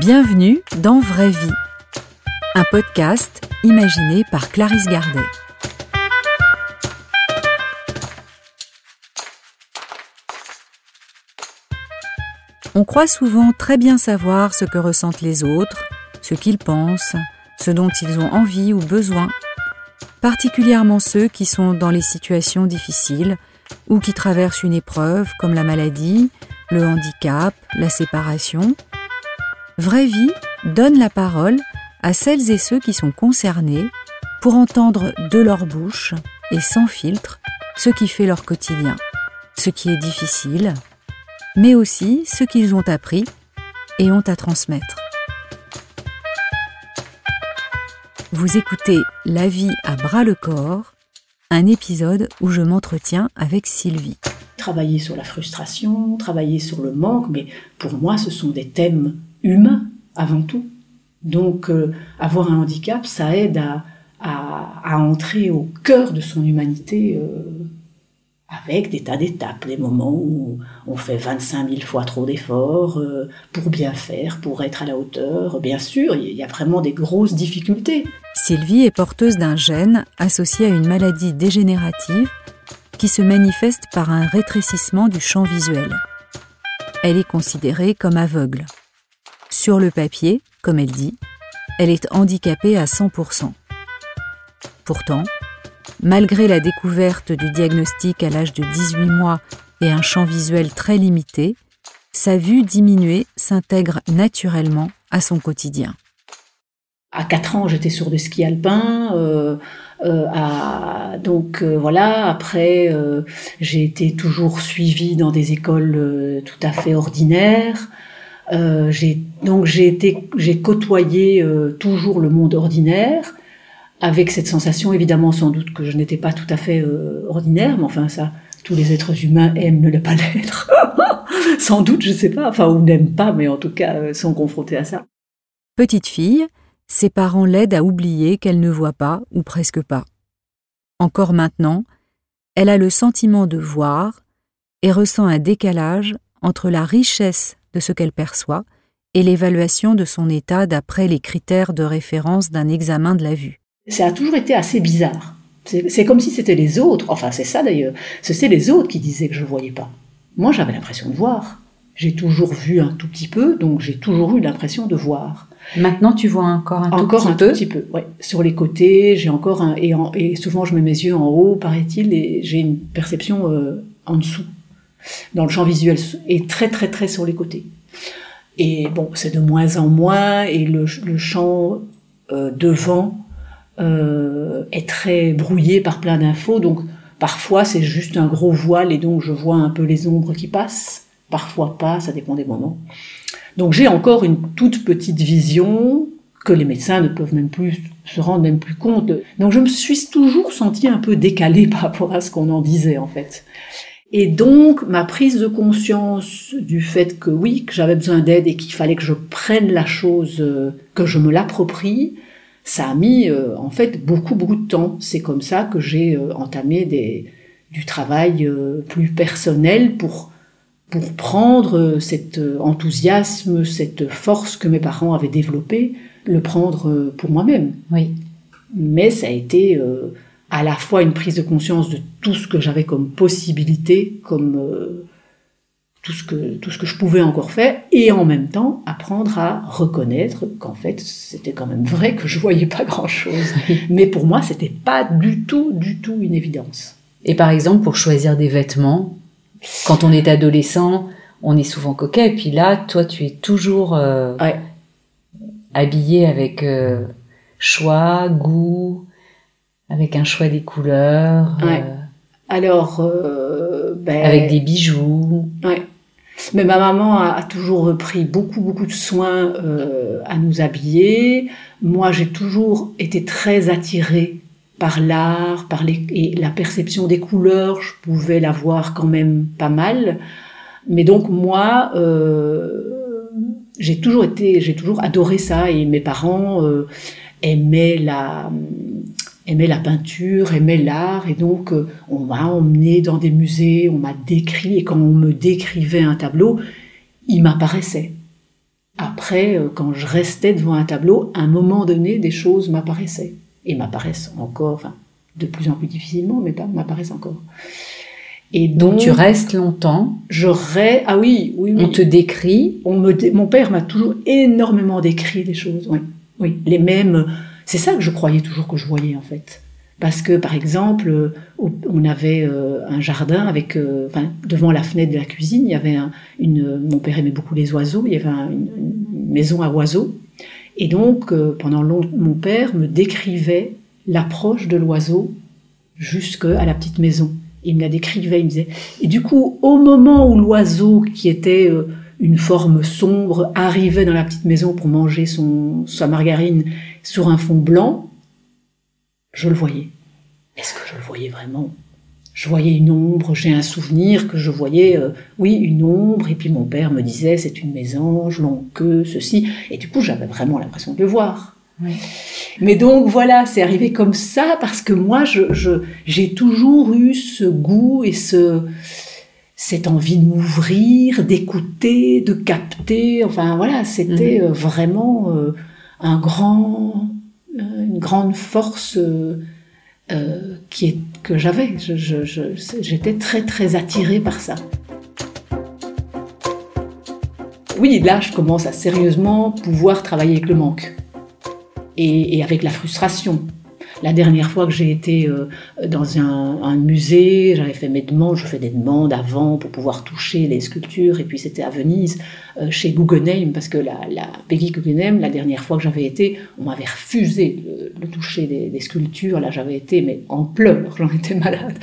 Bienvenue dans Vraie Vie, un podcast imaginé par Clarisse Gardet. On croit souvent très bien savoir ce que ressentent les autres, ce qu'ils pensent, ce dont ils ont envie ou besoin, particulièrement ceux qui sont dans les situations difficiles ou qui traversent une épreuve comme la maladie, le handicap, la séparation. Vraie vie donne la parole à celles et ceux qui sont concernés pour entendre de leur bouche et sans filtre ce qui fait leur quotidien, ce qui est difficile, mais aussi ce qu'ils ont appris et ont à transmettre. Vous écoutez La vie à bras le corps, un épisode où je m'entretiens avec Sylvie. Travailler sur la frustration, travailler sur le manque, mais pour moi ce sont des thèmes humains avant tout. Donc euh, avoir un handicap, ça aide à, entrer au cœur de son humanité. Euh, avec des tas d'étapes, des moments où on fait 25 000 fois trop d'efforts euh, pour bien faire, pour être à la hauteur. Bien sûr, il y a vraiment des grosses difficultés. Sylvie est porteuse d'un gène associé à une maladie dégénérative qui se manifeste par un rétrécissement du champ visuel. Elle est considérée comme aveugle. Sur le papier, comme elle dit, elle est handicapée à 100%. Pourtant, Malgré la découverte du diagnostic à l'âge de 18 mois et un champ visuel très limité, sa vue diminuée s'intègre naturellement à son quotidien. À 4 ans, j'étais sur des skis alpins. Euh, euh, donc euh, voilà, après, j'ai été toujours suivie dans des écoles tout à fait ordinaires. Donc j'ai côtoyé toujours le monde ordinaire avec cette sensation évidemment sans doute que je n'étais pas tout à fait euh, ordinaire, mais enfin ça, tous les êtres humains aiment ne pas l'être. sans doute, je sais pas, enfin ou n'aiment pas, mais en tout cas euh, sont confrontés à ça. Petite fille, ses parents l'aident à oublier qu'elle ne voit pas ou presque pas. Encore maintenant, elle a le sentiment de voir et ressent un décalage entre la richesse de ce qu'elle perçoit et l'évaluation de son état d'après les critères de référence d'un examen de la vue ça a toujours été assez bizarre. C'est comme si c'était les autres, enfin c'est ça d'ailleurs, c'est les autres qui disaient que je ne voyais pas. Moi j'avais l'impression de voir. J'ai toujours vu un tout petit peu, donc j'ai toujours eu l'impression de voir. Maintenant tu vois encore un tout encore petit un peu Tout petit peu, ouais. Sur les côtés, j'ai encore un... Et, et, souvent je mets mes yeux en haut, paraît-il, et j'ai une perception euh, en dessous, dans le champ visuel, et très très très sur les côtés. Et bon, c'est de moins en moins, et le, le champ euh, devant euh, est très brouillé par plein d'infos. Donc parfois c'est juste un gros voile et donc je vois un peu les ombres qui passent. Parfois pas, ça dépend des moments. Donc j'ai encore une toute petite vision que les médecins ne peuvent même plus se rendre même plus compte. Donc je me suis toujours sentie un peu décalée par rapport à ce qu'on en disait en fait. Et donc ma prise de conscience du fait que oui, que j'avais besoin d'aide et qu'il fallait que je prenne la chose, euh, que je me l'approprie, ça a mis euh, en fait beaucoup beaucoup de temps. C'est comme ça que j'ai euh, entamé des, du travail euh, plus personnel pour pour prendre cet enthousiasme, cette force que mes parents avaient développée, le prendre pour moi-même. Oui. Mais ça a été à la fois une prise de conscience de tout ce que j'avais comme possibilité, comme tout ce que tout ce que je pouvais encore faire et en même temps apprendre à reconnaître qu'en fait c'était quand même vrai que je voyais pas grand chose mais pour moi c'était pas du tout du tout une évidence. Et par exemple pour choisir des vêtements quand on est adolescent on est souvent coquet et puis là toi tu es toujours euh, habillé avec euh, choix goût avec un choix des couleurs ouais. Euh, alors, ben, avec des bijoux. Ouais. Mais ma maman a, toujours pris beaucoup, beaucoup de soin euh, à nous habiller. Moi, j'ai toujours été très attirée par l'art, par les, et la perception des couleurs. Je pouvais la voir quand même pas mal. Mais donc, moi, euh, j'ai toujours été, j'ai toujours adoré ça. Et mes parents euh, aimaient la aimait la peinture, aimait l'art, et donc euh, on m'a emmené dans des musées, on m'a décrit, et quand on me décrivait un tableau, il m'apparaissait. après, euh, quand je restais devant un tableau, à un moment donné, des choses m'apparaissaient. Et m'apparaissent encore, enfin, de plus en plus difficilement, mais pas m'apparaissent encore. Et donc, tu restes longtemps. Je reste. Ah oui, oui, On te décrit. On me, mon père m'a toujours énormément décrit des choses. Oui, oui, les mêmes. C'est ça que je croyais toujours que je voyais en fait. Parce que, par exemple, on avait euh, un jardin avec, euh, devant la fenêtre de la cuisine, il y avait une. Mon père aimait beaucoup les oiseaux. Il y avait une, maison à oiseaux. Et donc, euh, pendant longtemps, mon père me décrivait l'approche de l'oiseau jusqu'à la petite maison. Il me la décrivait, il me disait. Et du coup, au moment où l'oiseau, qui était une forme sombre, arrivait dans la petite maison pour manger son, sa margarine sur un fond blanc, je le voyais. Est-ce que je le voyais vraiment? Je voyais une ombre, j'ai un souvenir que je voyais, euh, oui, une ombre, et puis mon père me disait c'est une mésange, longue queue, ceci, et du coup j'avais vraiment l'impression de le voir. Mais donc voilà, c'est arrivé comme ça parce que moi, je, j'ai toujours eu ce goût et ce, cette envie de m'ouvrir, d'écouter, de capter. Enfin voilà, c'était mhm. euh, vraiment euh, un grand, une grande force euh, euh, qui est, que j'avais. J'étais très très attirée par ça. Oui, là, je commence à sérieusement pouvoir travailler avec le manque et avec la frustration. La dernière fois que j'ai été euh, dans un, musée, j'avais fait mes demandes, je fais des demandes avant pour pouvoir toucher les sculptures, et puis c'était à Venise, euh, chez Guggenheim, parce que la, la Peggy Guggenheim, la dernière fois que j'avais été, on m'avait refusé le, toucher des, sculptures, là j'avais été mais en pleurs, j'en étais malade.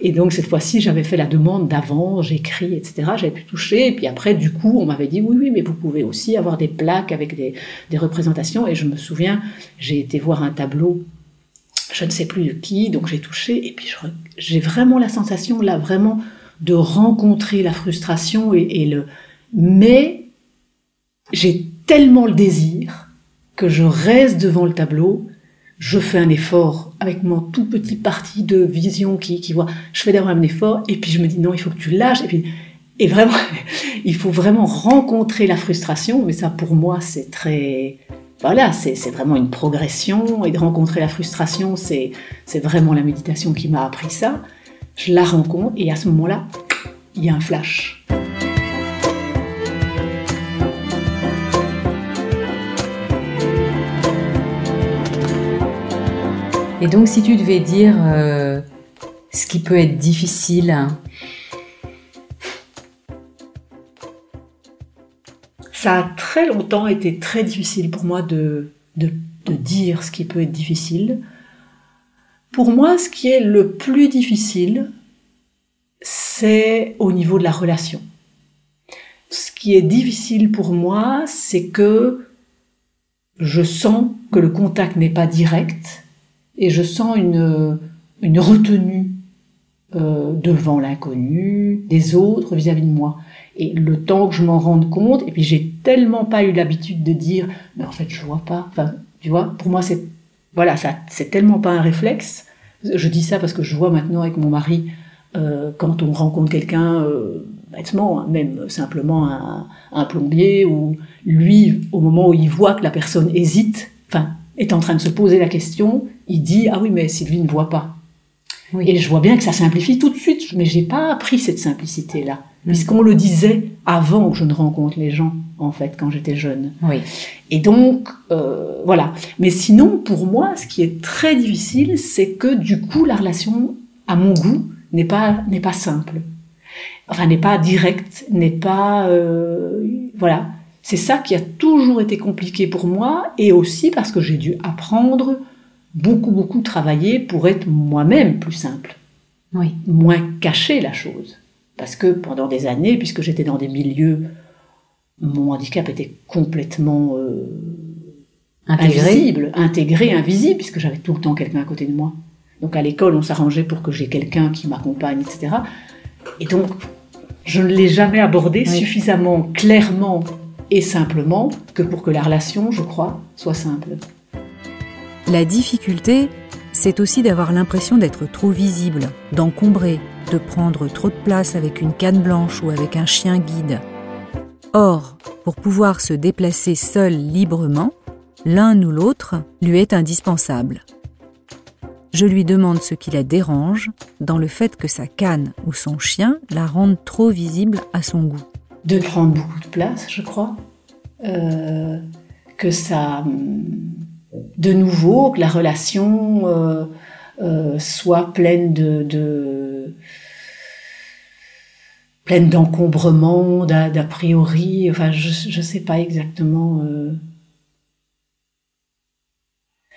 Et donc cette fois-ci, j'avais fait la demande d'avant, j'écris, etc. J'avais pu toucher, et puis après, du coup, on m'avait dit oui, oui, mais vous pouvez aussi avoir des plaques avec des, des représentations. Et je me souviens, j'ai été voir un tableau je ne sais plus de qui, donc j'ai touché, et puis j'ai vraiment la sensation là, vraiment de rencontrer la frustration et, le... Mais j'ai tellement le désir que je reste devant le tableau, je fais un effort avec mon tout petit parti de vision qui, qui voit, je fais d'abord un effort, et puis je me dis non, il faut que tu lâches, et puis et vraiment, il faut vraiment rencontrer la frustration, mais ça pour moi c'est très voilà, c'est vraiment une progression et de rencontrer la frustration, c'est vraiment la méditation qui m'a appris ça. Je la rencontre et à ce moment-là, il y a un flash. Et donc si tu devais dire euh, ce qui peut être difficile Ça a très longtemps été très difficile pour moi de, de, dire ce qui peut être difficile. Pour moi, ce qui est le plus difficile, c'est au niveau de la relation. Ce qui est difficile pour moi, c'est que je sens que le contact n'est pas direct et je sens une, une retenue euh, devant l'inconnu des autres vis-à-vis de moi. Et le temps que je m'en rende compte, et puis j'ai tellement pas eu l'habitude de dire, mais en fait je vois pas. Enfin, tu vois, pour moi c'est voilà, ça c'est tellement pas un réflexe. Je dis ça parce que je vois maintenant avec mon mari euh, quand on rencontre quelqu'un euh, bêtement, hein, même simplement un, un, plombier, ou lui au moment où il voit que la personne hésite, enfin est en train de se poser la question, il dit ah oui mais Sylvie ne voit pas. Et je vois bien que ça simplifie tout de suite, mais j'ai pas appris cette simplicité-là, mm. Puisqu'on le disait avant que je ne rencontre les gens, en fait, quand j'étais jeune. Oui. Et donc, euh, voilà. Mais sinon, pour moi, ce qui est très difficile, c'est que du coup, la relation, à mon goût, n'est pas n'est pas simple. Enfin, n'est pas directe, n'est pas euh, voilà. C'est ça qui a toujours été compliqué pour moi, et aussi parce que j'ai dû apprendre beaucoup, beaucoup travaillé pour être moi-même plus simple. Oui. Moins cacher la chose. Parce que pendant des années, puisque j'étais dans des milieux, mon handicap était complètement euh, intégré. invisible, intégré, invisible, puisque j'avais tout le temps quelqu'un à côté de moi. Donc à l'école, on s'arrangeait pour que j'ai quelqu'un qui m'accompagne, etc. Et donc, je ne l'ai jamais abordé suffisamment clairement et simplement que pour que la relation, je crois, soit simple. La difficulté, c'est aussi d'avoir l'impression d'être trop visible, d'encombrer, de prendre trop de place avec une canne blanche ou avec un chien guide. Or, pour pouvoir se déplacer seul librement, l'un ou l'autre lui est indispensable. Je lui demande ce qui la dérange dans le fait que sa canne ou son chien la rendent trop visible à son goût. De prendre beaucoup de place, je crois. Euh, que ça, de nouveau, que la relation euh, euh, soit pleine de, pleine d'encombrements, d'a priori. Enfin, je ne sais pas exactement.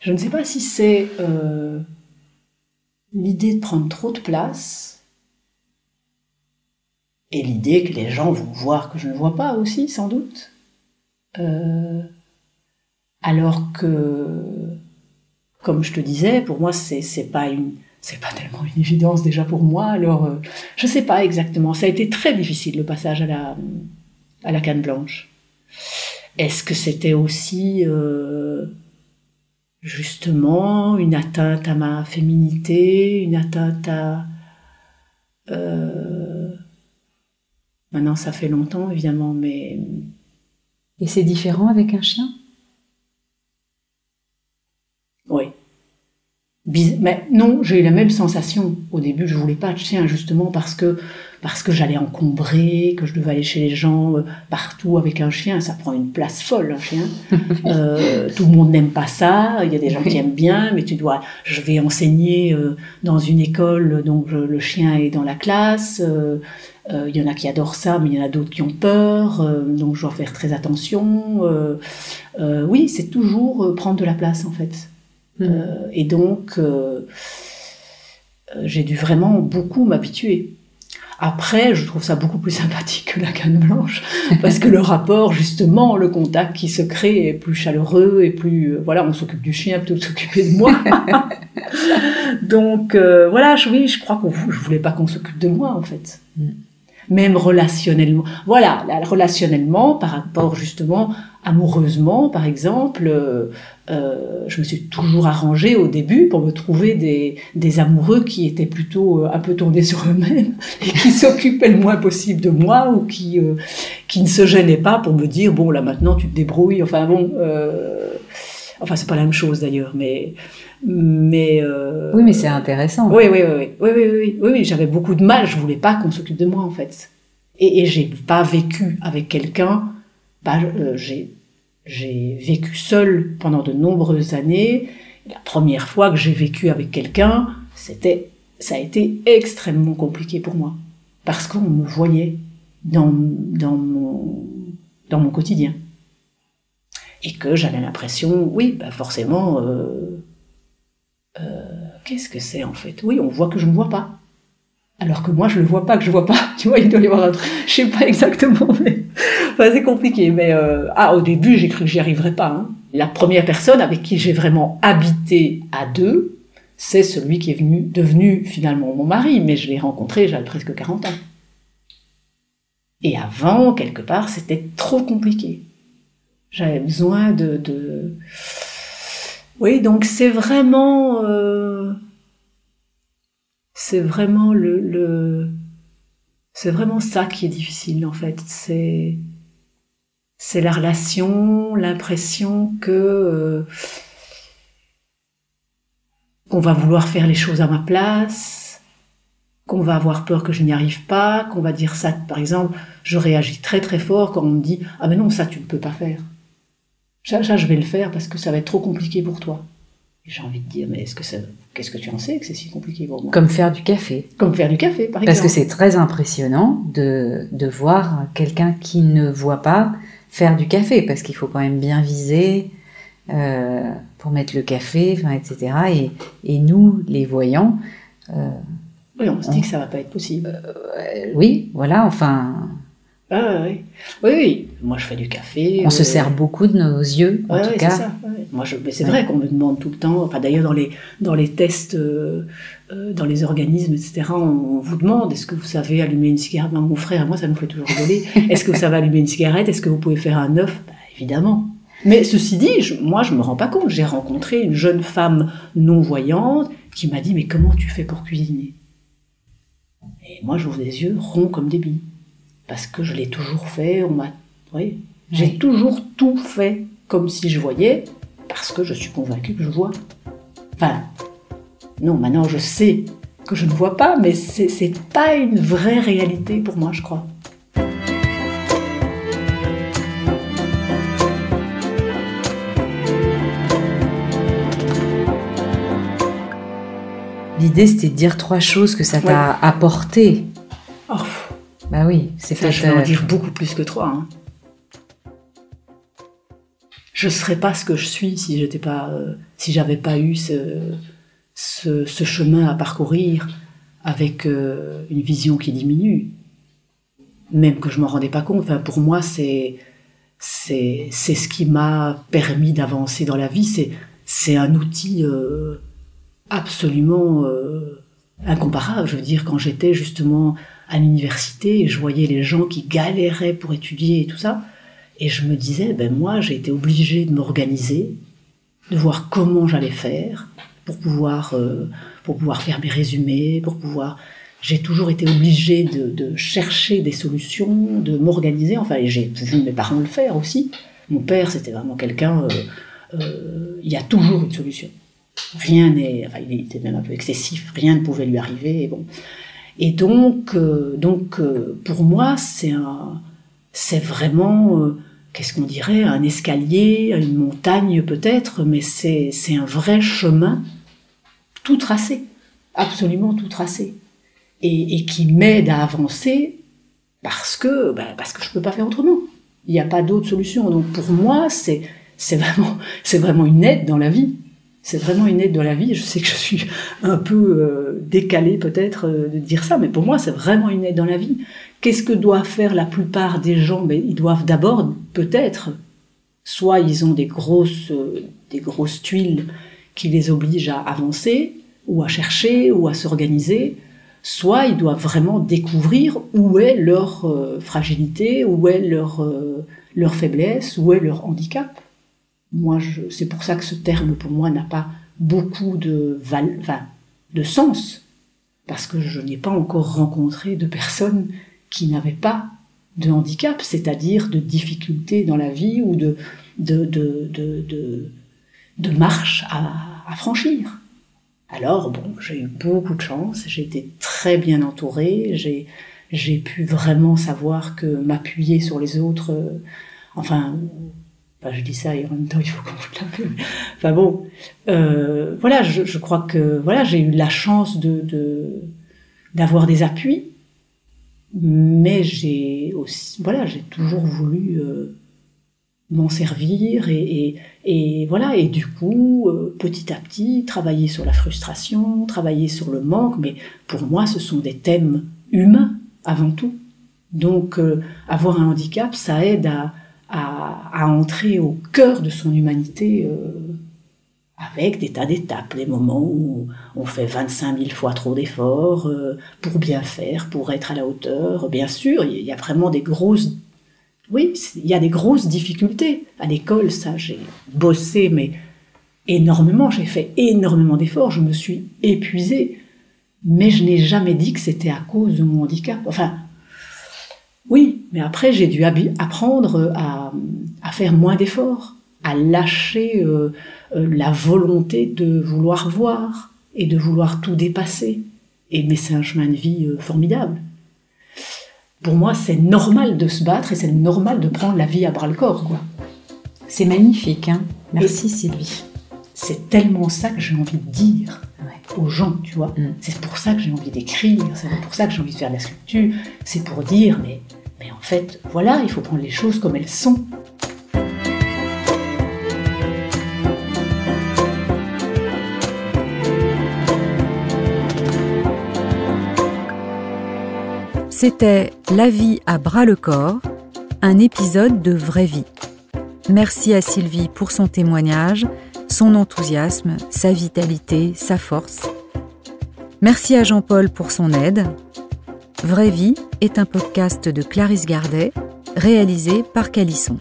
je ne sais pas si c'est l'idée de prendre trop de place et l'idée que les gens vont voir que je ne vois pas aussi, sans doute. Euh, alors que, comme je te disais, pour moi, c'est pas une, c'est pas tellement une évidence déjà pour moi. Alors, euh, je sais pas exactement. Ça a été très difficile le passage à la, à la canne blanche. Est-ce que c'était aussi euh, justement une atteinte à ma féminité, une atteinte à... Euh, maintenant, ça fait longtemps, évidemment, mais... Et c'est différent avec un chien? Oui. Mais non, j'ai eu la même sensation. Au début, je voulais pas de chien, justement parce que parce que j'allais encombrer, que je devais aller chez les gens euh, partout avec un chien. Ça prend une place folle, un chien. Euh, tout le monde n'aime pas ça. Il y a des gens qui aiment bien, mais tu dois. Je vais enseigner euh, dans une école, donc le chien est dans la classe. Il y en a qui adorent ça, mais il y en a d'autres qui ont peur, donc je dois faire très attention. oui, c'est toujours prendre de la place en fait. Mm. et donc, j'ai dû vraiment beaucoup m'habituer. Après, je trouve ça beaucoup plus sympathique que la canne blanche, parce que le rapport, justement, le contact qui se crée est plus chaleureux et plus, euh, voilà, on s'occupe du chien plutôt que de s'occuper de moi. Donc, euh, voilà, je, oui, je crois qu'on, je voulais pas qu'on s'occupe de moi, en fait. Mm. Même relationnellement. Voilà, relationnellement, par rapport justement amoureusement, par exemple, euh, euh, je me suis toujours arrangée au début pour me trouver des, des amoureux qui étaient plutôt euh, un peu tournés sur eux-mêmes et qui s'occupaient le moins possible de moi ou qui, qui ne se gênaient pas pour me dire bon là maintenant tu te débrouilles. Enfin bon, enfin c'est pas la même chose d'ailleurs, mais mais oui mais c'est intéressant. Oui oui oui oui oui oui oui, oui j'avais beaucoup de mal. Je voulais pas qu'on s'occupe de moi en fait. Et, et j'ai pas vécu avec quelqu'un bah, euh, j'ai vécu seule pendant de nombreuses années. La première fois que j'ai vécu avec quelqu'un, c'était, ça a été extrêmement compliqué pour moi. Parce qu'on me voyait dans, dans, mon, dans mon quotidien. Et que j'avais l'impression, oui, bah forcément, euh, euh, qu'est-ce que c'est en fait? Oui, on voit que je ne vois pas. Alors que moi, je le vois pas, que je vois pas. Tu vois, il doit y avoir un truc. Je sais pas exactement, mais c'est compliqué. Mais euh, ah, au début, j'ai cru que j'y arriverais pas. Hein. La première personne avec qui j'ai vraiment habité à deux, c'est celui qui est venu, devenu finalement mon mari. Mais je l'ai rencontré, j'avais presque 40 ans. Et avant, quelque part, c'était trop compliqué. J'avais besoin de, de... Oui, donc c'est vraiment. Euh c'est vraiment le, c'est vraiment ça qui est difficile en fait. C'est c'est la relation, l'impression que euh, qu'on va vouloir faire les choses à ma place, qu'on va avoir peur que je n'y arrive pas, qu'on va dire ça. Par exemple, je réagis très très fort quand on me dit ah mais non ça tu ne peux pas faire. Ça, ça je vais le faire parce que ça va être trop compliqué pour toi. J'ai envie de dire mais est-ce que ça Qu'est-ce que tu en sais que c'est si compliqué pour moi? Comme faire du café. Comme faire du café, par exemple. Parce que c'est très impressionnant de, de voir quelqu'un qui ne voit pas faire du café, parce qu'il faut quand même bien viser euh, pour mettre le café, etc. Et, et, nous, les voyants... Euh, oui, on se dit que ça va pas être possible. Euh, oui, voilà, enfin... Ah, oui. oui, oui, moi je fais du café. On se sert beaucoup de nos yeux, en tout cas. Ça, moi, je, mais c'est vrai qu'on me demande tout le temps. Enfin, d'ailleurs, dans les dans les tests, euh, euh, dans les organismes, etc., on, vous demande est-ce que vous savez allumer une cigarette? Mon frère, moi, ça nous fait toujours rigoler. est-ce que vous savez allumer une cigarette? Est-ce que vous pouvez faire un œuf? Bah, Évidemment. Mais ceci dit, je, moi, je me rends pas compte. J'ai rencontré une jeune femme non voyante qui m'a dit mais comment tu fais pour cuisiner? Et moi, j'ouvre des yeux ronds comme des billes parce que je l'ai toujours fait. On m'a voyez? J'ai toujours tout fait comme si je voyais, parce que je suis convaincue que je vois. Enfin, non, maintenant je sais que je ne vois pas, mais c'est pas une vraie réalité pour moi, je crois. L'idée, c'était de dire trois choses que ça t'a apporté. Oh. Bah oui, c'est ça. Je vais en dire beaucoup plus que trois. Hein. Je serais pas ce que je suis si j'étais pas, euh, j'avais pas eu ce, chemin à parcourir avec euh, une vision qui diminue, même que je m'en rendais pas compte. Enfin, pour moi, c'est c'est ce qui m'a permis d'avancer dans la vie. C'est c'est un outil euh, absolument incomparable. Je veux dire, quand j'étais justement à l'université, je voyais les gens qui galéraient pour étudier et tout ça, et je me disais, ben moi, j'ai été obligée de m'organiser, de voir comment j'allais faire pour pouvoir euh, pour pouvoir faire mes résumés, pour pouvoir j'ai toujours été obligée de, chercher des solutions, de m'organiser. Enfin, j'ai vu mes parents le faire aussi. Mon père, c'était vraiment quelqu'un. Euh, il y a toujours une solution. Rien n'est, enfin, il était même un peu excessif, rien ne pouvait lui arriver. Et, bon. et donc, euh, donc euh, pour moi, c'est un, c'est vraiment, euh, qu'est-ce qu'on dirait, un escalier, une montagne peut-être, mais c'est, un vrai chemin tout tracé, absolument tout tracé, et, qui m'aide à avancer parce que, ben, parce que je peux pas faire autrement. Il n'y a pas d'autre solution. Donc pour moi, c'est, vraiment, vraiment une aide dans la vie c'est vraiment une aide dans la vie. Je sais que je suis un peu euh, décalée peut-être euh, de dire ça, mais pour moi, c'est vraiment une aide dans la vie. Qu'est-ce que doivent faire la plupart des gens? Ben, Ils doivent d'abord, peut-être, soit ils ont des grosses, euh, des grosses tuiles qui les obligent à avancer, ou à chercher, ou à s'organiser, soit ils doivent vraiment découvrir où est leur fragilité, où est leur, leur faiblesse, où est leur handicap moi, c'est pour ça que ce terme, pour moi, n'a pas beaucoup de, de sens, parce que je n'ai pas encore rencontré de personnes qui n'avaient pas de handicap, c'est-à-dire de difficultés dans la vie ou de, de, marche à, franchir. Alors, bon, j'ai eu beaucoup de chance, j'ai été très bien entourée, j'ai, j'ai pu vraiment savoir que m'appuyer sur les autres, euh, enfin, je dis ça et en même temps, il faut qu'on foute la paix. Enfin bon, euh, voilà, je, crois que voilà, j'ai eu la chance d'avoir des appuis, mais j'ai aussi, voilà, j'ai toujours voulu euh, m'en servir et, et, voilà, et du coup, euh, petit à petit, travailler sur la frustration, travailler sur le manque, mais pour moi, ce sont des thèmes humains avant tout. Donc, avoir un handicap, ça aide à à, entrer au cœur de son humanité euh, avec des tas d'étapes, des moments où on fait 25 000 fois trop d'efforts euh, pour bien faire, pour être à la hauteur. Bien sûr, il y a vraiment des grosses... Oui, il y a des grosses difficultés. À l'école, ça, j'ai bossé, mais énormément, j'ai fait énormément d'efforts, je me suis épuisée. Mais je n'ai jamais dit que c'était à cause de mon handicap. Enfin, oui, mais après, j'ai dû apprendre à, faire moins d'efforts, à lâcher euh, euh, la volonté de vouloir voir et de vouloir tout dépasser. Et mais c'est un chemin de vie euh, formidable. Pour moi, c'est normal de se battre et c'est normal de prendre la vie à bras le corps, quoi. C'est magnifique, hein. Merci Sylvie. C'est tellement ça que j'ai envie de dire aux gens, tu vois. Mm. C'est pour ça que j'ai envie d'écrire, c'est pour ça que j'ai envie de faire de la sculpture, c'est pour dire, mais, mais en fait, voilà, il faut prendre les choses comme elles sont. C'était La vie à bras le corps, un épisode de vraie vie. Merci à Sylvie pour son témoignage son enthousiasme, sa vitalité, sa force. Merci à Jean-Paul pour son aide. Vraie vie est un podcast de Clarisse Gardet, réalisé par Calisson.